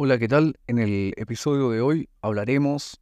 Hola, ¿qué tal? En el episodio de hoy hablaremos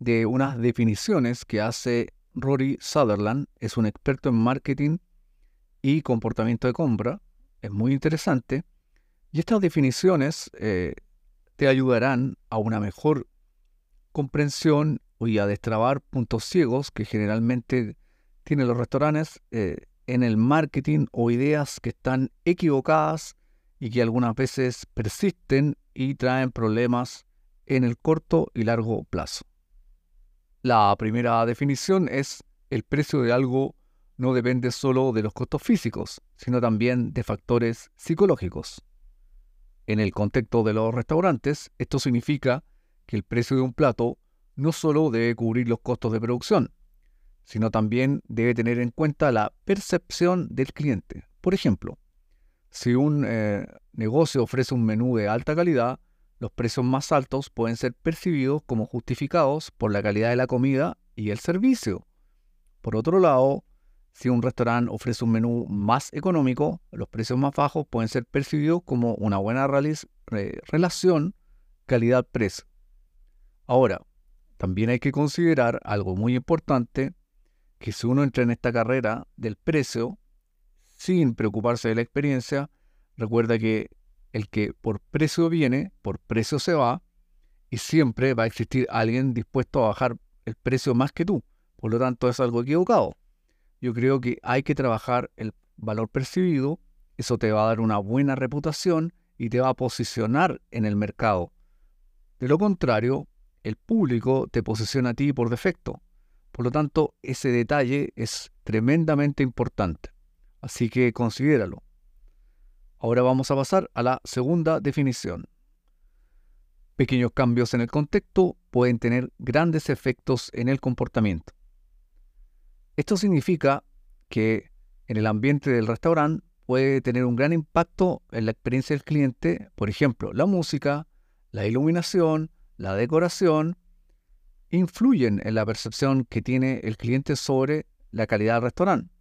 de unas definiciones que hace Rory Sutherland. Es un experto en marketing y comportamiento de compra. Es muy interesante. Y estas definiciones eh, te ayudarán a una mejor comprensión y a destrabar puntos ciegos que generalmente tienen los restaurantes eh, en el marketing o ideas que están equivocadas y que algunas veces persisten y traen problemas en el corto y largo plazo. La primera definición es el precio de algo no depende solo de los costos físicos, sino también de factores psicológicos. En el contexto de los restaurantes, esto significa que el precio de un plato no solo debe cubrir los costos de producción, sino también debe tener en cuenta la percepción del cliente. Por ejemplo, si un eh, negocio ofrece un menú de alta calidad, los precios más altos pueden ser percibidos como justificados por la calidad de la comida y el servicio. Por otro lado, si un restaurante ofrece un menú más económico, los precios más bajos pueden ser percibidos como una buena relación calidad-precio. Ahora, también hay que considerar algo muy importante, que si uno entra en esta carrera del precio, sin preocuparse de la experiencia, recuerda que el que por precio viene, por precio se va, y siempre va a existir alguien dispuesto a bajar el precio más que tú. Por lo tanto, es algo equivocado. Yo creo que hay que trabajar el valor percibido, eso te va a dar una buena reputación y te va a posicionar en el mercado. De lo contrario, el público te posiciona a ti por defecto. Por lo tanto, ese detalle es tremendamente importante. Así que considéralo. Ahora vamos a pasar a la segunda definición. Pequeños cambios en el contexto pueden tener grandes efectos en el comportamiento. Esto significa que en el ambiente del restaurante puede tener un gran impacto en la experiencia del cliente, por ejemplo, la música, la iluminación, la decoración influyen en la percepción que tiene el cliente sobre la calidad del restaurante.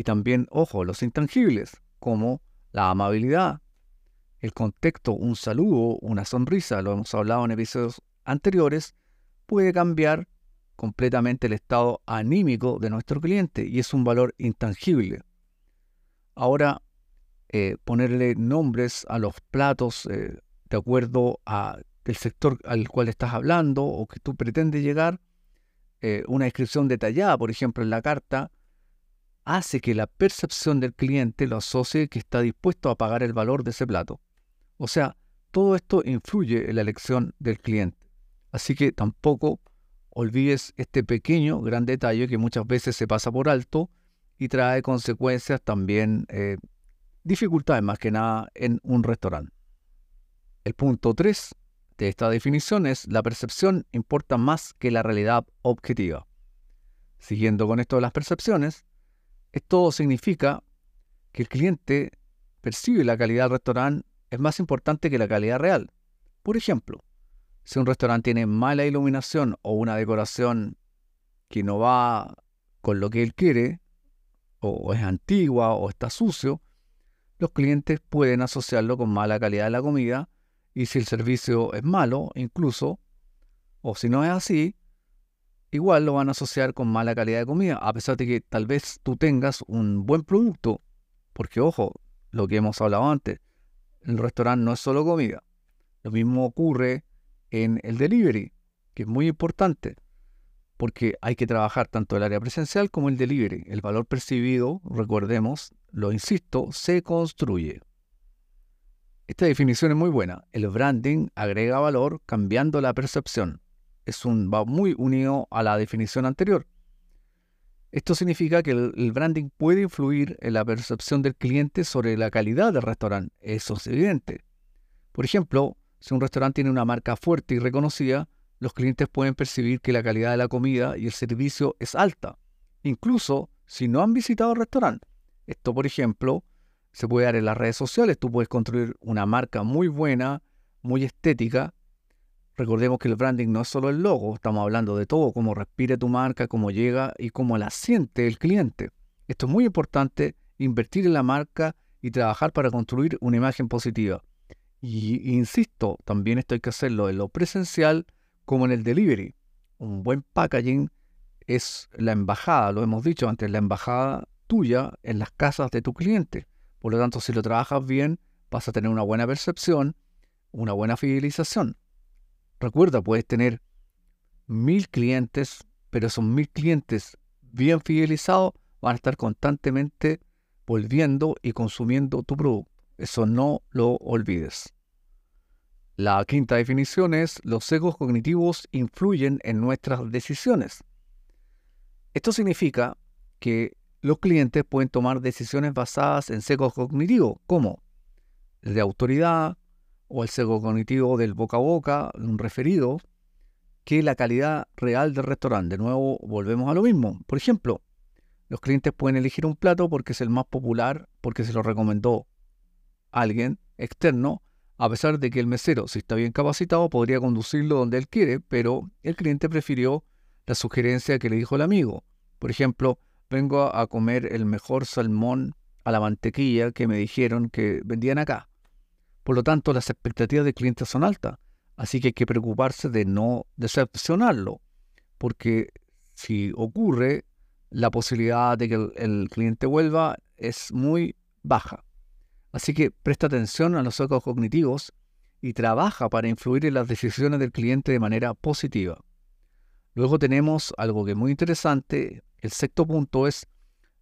Y también, ojo, los intangibles, como la amabilidad, el contexto, un saludo, una sonrisa, lo hemos hablado en episodios anteriores, puede cambiar completamente el estado anímico de nuestro cliente y es un valor intangible. Ahora, eh, ponerle nombres a los platos eh, de acuerdo a el sector al cual estás hablando o que tú pretendes llegar, eh, una descripción detallada, por ejemplo, en la carta, hace que la percepción del cliente lo asocie que está dispuesto a pagar el valor de ese plato. O sea, todo esto influye en la elección del cliente. Así que tampoco olvides este pequeño, gran detalle que muchas veces se pasa por alto y trae consecuencias también, eh, dificultades más que nada en un restaurante. El punto 3 de esta definición es la percepción importa más que la realidad objetiva. Siguiendo con esto de las percepciones, esto significa que el cliente percibe la calidad del restaurante es más importante que la calidad real. Por ejemplo, si un restaurante tiene mala iluminación o una decoración que no va con lo que él quiere, o es antigua o está sucio, los clientes pueden asociarlo con mala calidad de la comida y si el servicio es malo, incluso, o si no es así, igual lo van a asociar con mala calidad de comida, a pesar de que tal vez tú tengas un buen producto. Porque ojo, lo que hemos hablado antes, el restaurante no es solo comida. Lo mismo ocurre en el delivery, que es muy importante, porque hay que trabajar tanto el área presencial como el delivery. El valor percibido, recordemos, lo insisto, se construye. Esta definición es muy buena. El branding agrega valor cambiando la percepción. Es un, va muy unido a la definición anterior. Esto significa que el, branding puede influir en la percepción del cliente sobre la calidad del restaurante. Eso es evidente. Por ejemplo, si un restaurante tiene una marca fuerte y reconocida, los clientes pueden percibir que la calidad de la comida y el servicio es alta, incluso si no han visitado el restaurante. Esto, por ejemplo, se puede dar en las redes sociales. Tú puedes construir una marca muy buena, muy estética. Recordemos que el branding no es solo el logo, estamos hablando de todo, cómo respira tu marca, cómo llega y cómo la siente el cliente. Esto es muy importante, invertir en la marca y trabajar para construir una imagen positiva. Y insisto, también esto hay que hacerlo en lo presencial como en el delivery. Un buen packaging es la embajada, lo hemos dicho antes, la embajada tuya en las casas de tu cliente. Por lo tanto, si lo trabajas bien, vas a tener una buena percepción, una buena fidelización. Recuerda, puedes tener mil clientes, pero esos mil clientes bien fidelizados van a estar constantemente volviendo y consumiendo tu producto. Eso no lo olvides. La quinta definición es los sesgos cognitivos influyen en nuestras decisiones. Esto significa que los clientes pueden tomar decisiones basadas en sesgos cognitivos, como el de autoridad o el sesgo cognitivo del boca a boca, un referido, que la calidad real del restaurante. De nuevo, volvemos a lo mismo. Por ejemplo, los clientes pueden elegir un plato porque es el más popular, porque se lo recomendó alguien externo, a pesar de que el mesero, si está bien capacitado, podría conducirlo donde él quiere, pero el cliente prefirió la sugerencia que le dijo el amigo. Por ejemplo, vengo a comer el mejor salmón a la mantequilla que me dijeron que vendían acá. Por lo tanto, las expectativas del cliente son altas, así que hay que preocuparse de no decepcionarlo, porque si ocurre, la posibilidad de que el, cliente vuelva es muy baja. Así que presta atención a los sesgos cognitivos y trabaja para influir en las decisiones del cliente de manera positiva. Luego tenemos algo que es muy interesante. El sexto punto es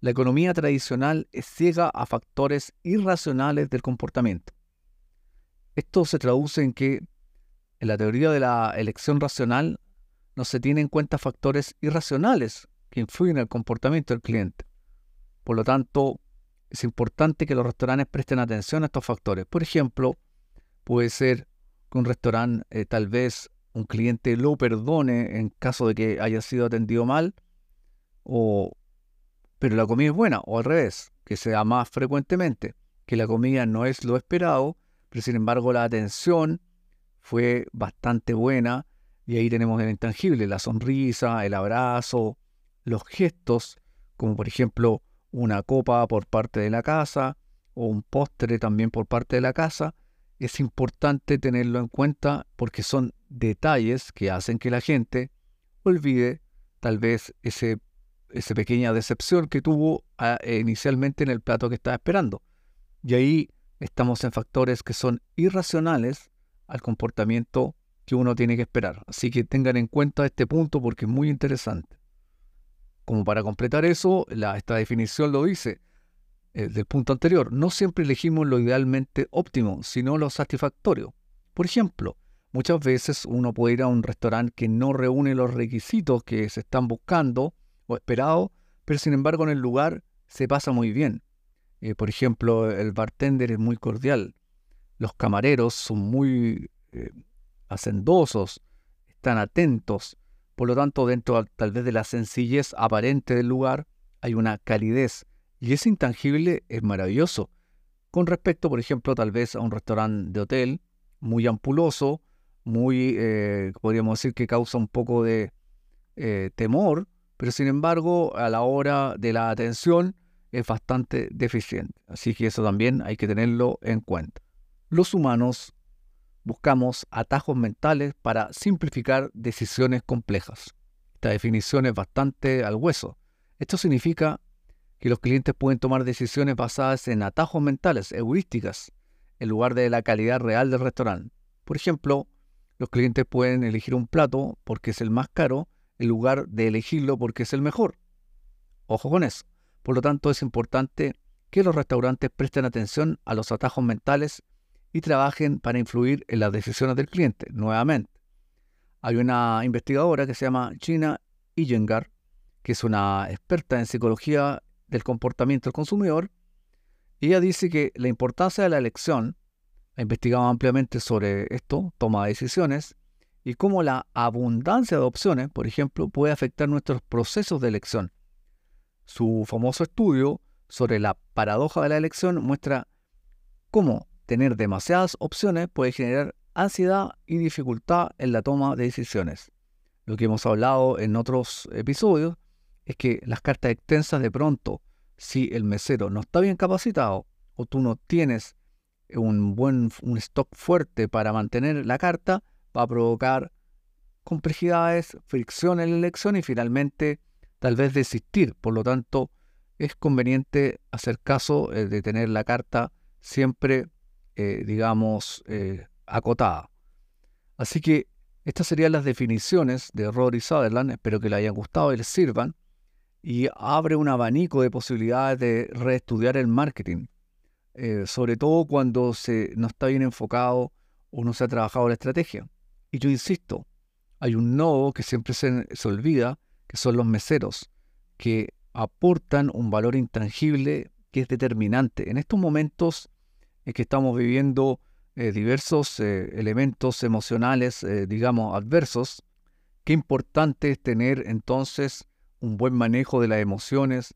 la economía tradicional es ciega a factores irracionales del comportamiento. Esto se traduce en que en la teoría de la elección racional no se tienen en cuenta factores irracionales que influyen en el comportamiento del cliente. Por lo tanto, es importante que los restaurantes presten atención a estos factores. Por ejemplo, puede ser que un restaurante eh, tal vez un cliente lo perdone en caso de que haya sido atendido mal, o, pero la comida es buena, o al revés, que sea más frecuentemente, que la comida no es lo esperado, sin embargo la atención fue bastante buena, y ahí tenemos el intangible, la sonrisa, el abrazo, los gestos, como por ejemplo una copa por parte de la casa o un postre también por parte de la casa, es importante tenerlo en cuenta porque son detalles que hacen que la gente olvide tal vez ese, esa pequeña decepción que tuvo ah, inicialmente en el plato que estaba esperando. Y ahí estamos en factores que son irracionales al comportamiento que uno tiene que esperar. Así que tengan en cuenta este punto porque es muy interesante. Como para completar eso, esta definición lo dice eh, del punto anterior, no siempre elegimos lo idealmente óptimo, sino lo satisfactorio. Por ejemplo, muchas veces uno puede ir a un restaurante que no reúne los requisitos que se están buscando o esperados, pero sin embargo en el lugar se pasa muy bien. Eh, por ejemplo, el bartender es muy cordial, los camareros son muy eh, hacendosos, están atentos. Por lo tanto, dentro tal vez de la sencillez aparente del lugar, hay una calidez y ese intangible es maravilloso. Con respecto, por ejemplo, tal vez a un restaurante de hotel muy ampuloso, muy, eh, podríamos decir que causa un poco de eh, temor, pero sin embargo, a la hora de la atención es bastante deficiente. Así que eso también hay que tenerlo en cuenta. Los humanos buscamos atajos mentales para simplificar decisiones complejas. Esta definición es bastante al hueso. Esto significa que los clientes pueden tomar decisiones basadas en atajos mentales, heurísticas, en lugar de la calidad real del restaurante. Por ejemplo, los clientes pueden elegir un plato porque es el más caro en lugar de elegirlo porque es el mejor. Ojo con eso. Por lo tanto, es importante que los restaurantes presten atención a los atajos mentales y trabajen para influir en las decisiones del cliente. Nuevamente, hay una investigadora que se llama Gina Iyengar, que es una experta en psicología del comportamiento del consumidor, ella dice que la importancia de la elección, ha investigado ampliamente sobre esto, toma de decisiones, y cómo la abundancia de opciones, por ejemplo, puede afectar nuestros procesos de elección. Su famoso estudio sobre la paradoja de la elección muestra cómo tener demasiadas opciones puede generar ansiedad y dificultad en la toma de decisiones. Lo que hemos hablado en otros episodios es que las cartas extensas de pronto, si el mesero no está bien capacitado o tú no tienes un buen un stock fuerte para mantener la carta, va a provocar complejidades, fricción en la elección y finalmente tal vez desistir. Por lo tanto, es conveniente hacer caso eh, de tener la carta siempre, eh, digamos, eh, acotada. Así que estas serían las definiciones de Rory Sutherland. Espero que les hayan gustado y les sirvan. Y abre un abanico de posibilidades de reestudiar el marketing. sobre todo cuando se, no está bien enfocado o no se ha trabajado la estrategia. Y yo insisto, hay un nodo que siempre se, olvida, que son los meseros, que aportan un valor intangible que es determinante. En estos momentos en que estamos viviendo eh, diversos eh, elementos emocionales, eh, digamos, adversos, qué importante es tener entonces un buen manejo de las emociones,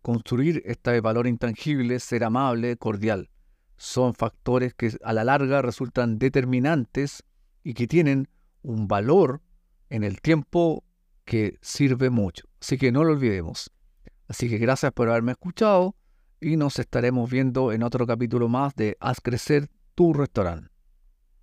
construir este valor intangible, ser amable, cordial. Son factores que a la larga resultan determinantes y que tienen un valor en el tiempo que sirve mucho. Así que no lo olvidemos. Así que gracias por haberme escuchado y nos estaremos viendo en otro capítulo más de Haz crecer tu restaurante.